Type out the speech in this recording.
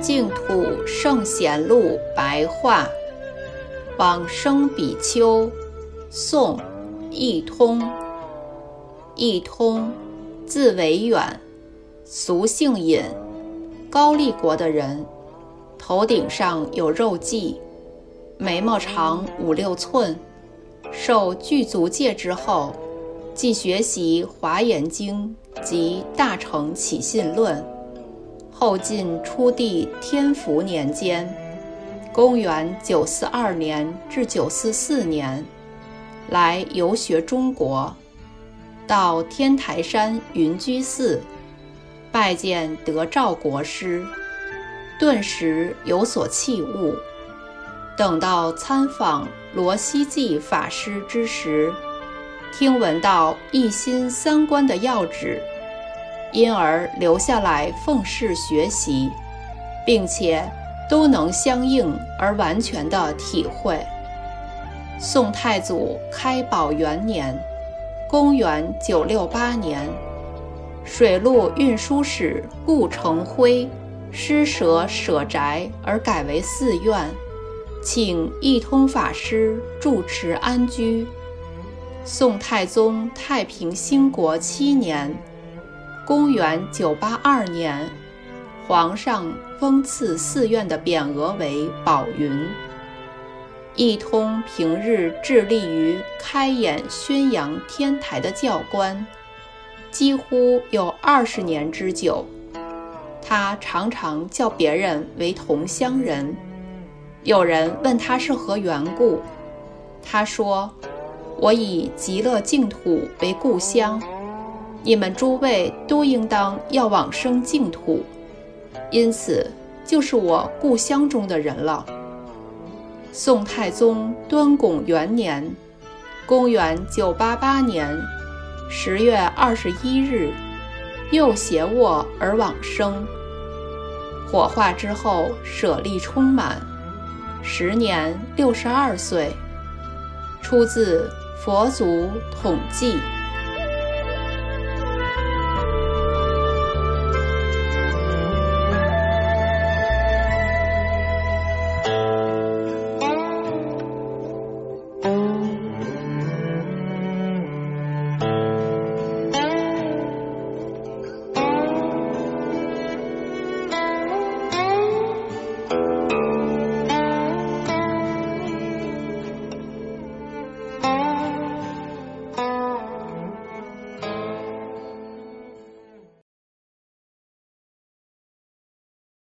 净土圣贤录白话，往生比丘，宋，义通。义通，字维远，俗姓尹，高丽国的人。头顶上有肉髻，眉毛长五六寸。受具足戒之后，即学习《华严经》及《大乘起信论》。后晋初帝天福年间，公元九四二年至九四四年，来游学中国，到天台山云居寺，拜见德照国师，顿时有所弃悟。等到参访罗希济法师之时，听闻到一心三观的要旨。因而留下来奉事学习，并且都能相应而完全的体会。宋太祖开宝元年，公元九六八年，水陆运输使顾承辉施舍舍宅而改为寺院，请一通法师住持安居。宋太宗太平兴国七年。公元九八二年，皇上封赐寺院的匾额为“宝云”。一通平日致力于开演宣扬天台的教官，几乎有二十年之久。他常常叫别人为同乡人。有人问他是何缘故，他说：“我以极乐净土为故乡。”你们诸位都应当要往生净土，因此就是我故乡中的人了。宋太宗端拱元年，公元九八八年十月二十一日，右胁卧而往生。火化之后，舍利充满，时年六十二岁。出自《佛祖统记》。